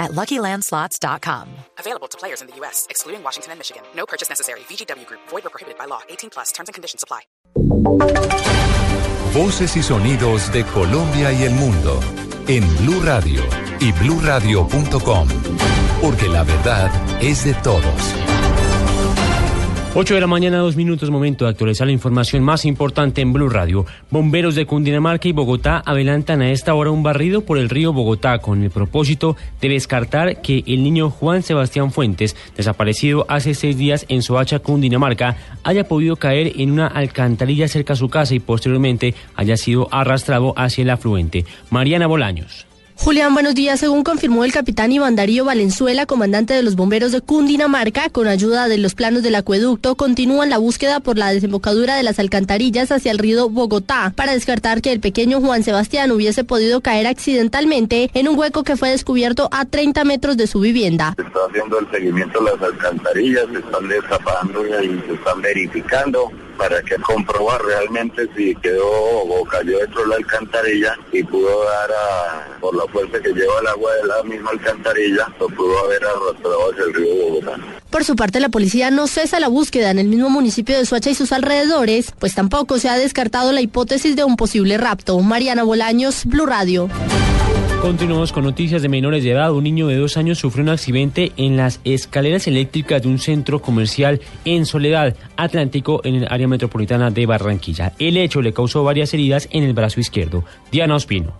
at LuckyLandSlots.com. Available to players in the U.S., excluding Washington and Michigan. No purchase necessary. VGW Group. Void or prohibited by law. 18 plus. Terms and conditions apply. Voces y sonidos de Colombia y el mundo en Blue Radio y BlueRadio.com. Porque la verdad es de todos. 8 de la mañana, dos minutos, momento de actualizar la información más importante en Blue Radio. Bomberos de Cundinamarca y Bogotá adelantan a esta hora un barrido por el río Bogotá con el propósito de descartar que el niño Juan Sebastián Fuentes, desaparecido hace seis días en Soacha, Cundinamarca, haya podido caer en una alcantarilla cerca a su casa y posteriormente haya sido arrastrado hacia el afluente. Mariana Bolaños. Julián, buenos días. Según confirmó el capitán Iván Darío Valenzuela, comandante de los bomberos de Cundinamarca, con ayuda de los planos del acueducto, continúan la búsqueda por la desembocadura de las alcantarillas hacia el río Bogotá para descartar que el pequeño Juan Sebastián hubiese podido caer accidentalmente en un hueco que fue descubierto a 30 metros de su vivienda. Se está haciendo el seguimiento de las alcantarillas, se están destapando y se están verificando para que comprobar realmente si quedó o cayó dentro de la alcantarilla y pudo dar por la fuerza que lleva el agua de la misma alcantarilla, lo pudo haber arrastrado hacia el río Bogotá. Por su parte, la policía no cesa la búsqueda en el mismo municipio de Soacha y sus alrededores, pues tampoco se ha descartado la hipótesis de un posible rapto. Mariana Bolaños, Blue Radio. Continuamos con noticias de menores de edad. Un niño de dos años sufrió un accidente en las escaleras eléctricas de un centro comercial en Soledad Atlántico en el área metropolitana de Barranquilla. El hecho le causó varias heridas en el brazo izquierdo. Diana Ospino.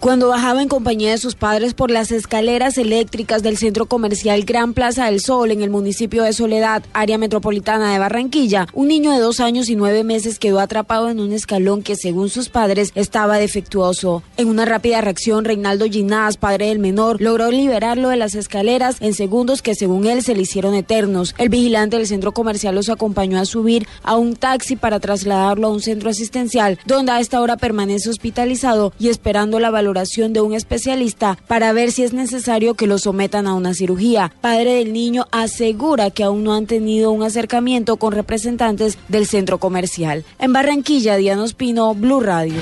Cuando bajaba en compañía de sus padres por las escaleras eléctricas del centro comercial Gran Plaza del Sol en el municipio de Soledad, área metropolitana de Barranquilla, un niño de dos años y nueve meses quedó atrapado en un escalón que, según sus padres, estaba defectuoso. En una rápida reacción, Reinaldo Ginás, padre del menor, logró liberarlo de las escaleras en segundos que, según él, se le hicieron eternos. El vigilante del centro comercial los acompañó a subir a un taxi para trasladarlo a un centro asistencial, donde a esta hora permanece hospitalizado y esperando la valoración de un especialista para ver si es necesario que lo sometan a una cirugía. Padre del niño asegura que aún no han tenido un acercamiento con representantes del centro comercial. En Barranquilla, Diana Ospino, Blue Radio.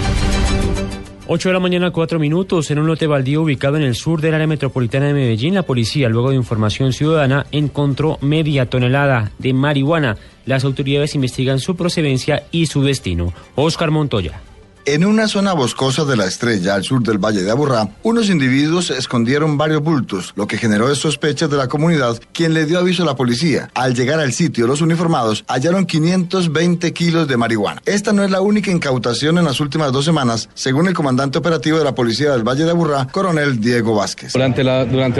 8 de la mañana, 4 minutos. En un lote baldío ubicado en el sur del área metropolitana de Medellín, la policía, luego de información ciudadana, encontró media tonelada de marihuana. Las autoridades investigan su procedencia y su destino. Oscar Montoya. En una zona boscosa de la estrella al sur del Valle de Aburrá, unos individuos escondieron varios bultos, lo que generó sospechas de la comunidad, quien le dio aviso a la policía. Al llegar al sitio, los uniformados hallaron 520 kilos de marihuana. Esta no es la única incautación en las últimas dos semanas, según el comandante operativo de la policía del Valle de Aburrá, coronel Diego Vázquez. Durante,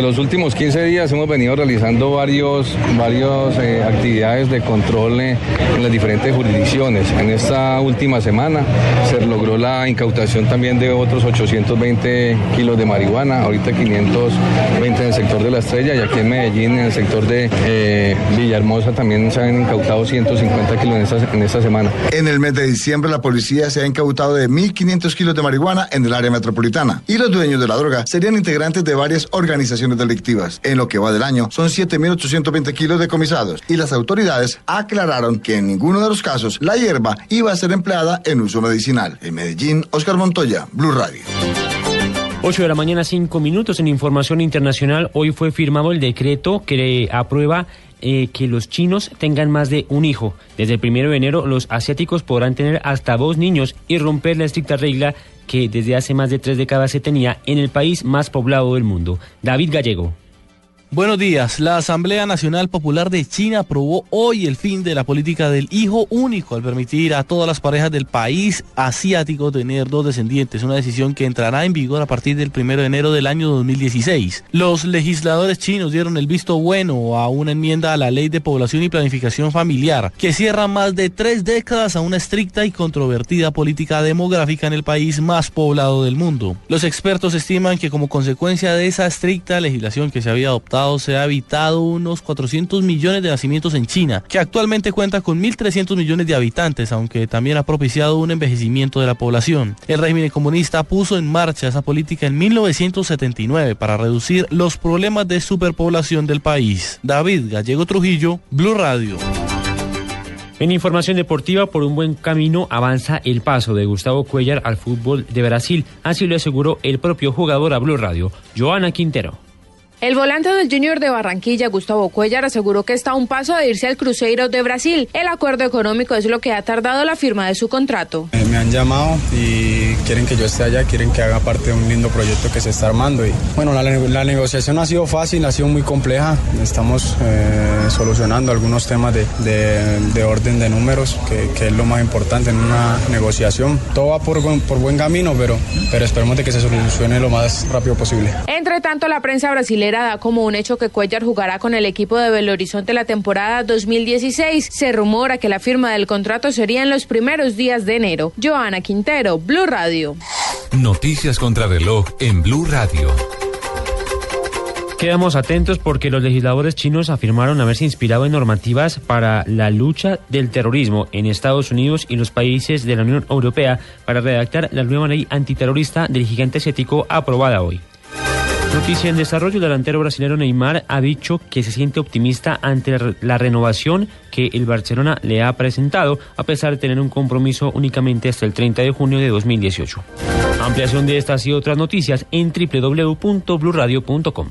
los últimos 15 días hemos venido realizando varios, varios eh, actividades de control en las diferentes jurisdicciones. En esta última semana se logró la incautación también de otros 820 kilos de marihuana, ahorita 520 en el sector de La Estrella y aquí en Medellín, en el sector de eh, Villahermosa, también se han incautado 150 kilos en esta, en esta semana. En el mes de diciembre, la policía se ha incautado de 1.500 kilos de marihuana en el área metropolitana y los dueños de la droga serían integrantes de varias organizaciones delictivas. En lo que va del año, son 7.820 kilos decomisados y las autoridades aclararon que en ninguno de los casos la hierba iba a ser empleada en uso medicinal. En Medellín, Oscar Montoya, Blue Radio. 8 de la mañana, 5 minutos en información internacional. Hoy fue firmado el decreto que aprueba eh, que los chinos tengan más de un hijo. Desde el primero de enero, los asiáticos podrán tener hasta dos niños y romper la estricta regla que desde hace más de tres décadas se tenía en el país más poblado del mundo. David Gallego. Buenos días. La Asamblea Nacional Popular de China aprobó hoy el fin de la política del hijo único al permitir a todas las parejas del país asiático tener dos descendientes, una decisión que entrará en vigor a partir del 1 de enero del año 2016. Los legisladores chinos dieron el visto bueno a una enmienda a la Ley de Población y Planificación Familiar que cierra más de tres décadas a una estricta y controvertida política demográfica en el país más poblado del mundo. Los expertos estiman que como consecuencia de esa estricta legislación que se había adoptado se ha evitado unos 400 millones de nacimientos en China, que actualmente cuenta con 1.300 millones de habitantes, aunque también ha propiciado un envejecimiento de la población. El régimen comunista puso en marcha esa política en 1979 para reducir los problemas de superpoblación del país. David Gallego Trujillo, Blue Radio. En información deportiva, por un buen camino avanza el paso de Gustavo Cuellar al fútbol de Brasil. Así lo aseguró el propio jugador a Blue Radio, Joana Quintero. El volante del Junior de Barranquilla, Gustavo Cuellar, aseguró que está a un paso de irse al Cruzeiro de Brasil. El acuerdo económico es lo que ha tardado la firma de su contrato. Eh, me han llamado y quieren que yo esté allá, quieren que haga parte de un lindo proyecto que se está armando. Y bueno, la, la negociación ha sido fácil, ha sido muy compleja. Estamos eh, solucionando algunos temas de, de, de orden de números, que, que, es lo más importante en una negociación. Todo va por, por buen camino, pero, pero esperemos de que se solucione lo más rápido posible. Entre tanto, la prensa brasileña da como un hecho que Cuellar jugará con el equipo de Belo Horizonte la temporada 2016. Se rumora que la firma del contrato sería en los primeros días de enero. Joana Quintero, Blue Radio. Noticias contra reloj en Blue Radio. Quedamos atentos porque los legisladores chinos afirmaron haberse inspirado en normativas para la lucha del terrorismo en Estados Unidos y los países de la Unión Europea para redactar la nueva ley antiterrorista del gigante asiático aprobada hoy. Noticia en desarrollo, el delantero brasileño Neymar ha dicho que se siente optimista ante la renovación que el Barcelona le ha presentado, a pesar de tener un compromiso únicamente hasta el 30 de junio de 2018. Ampliación de estas y otras noticias en www.bluradio.com.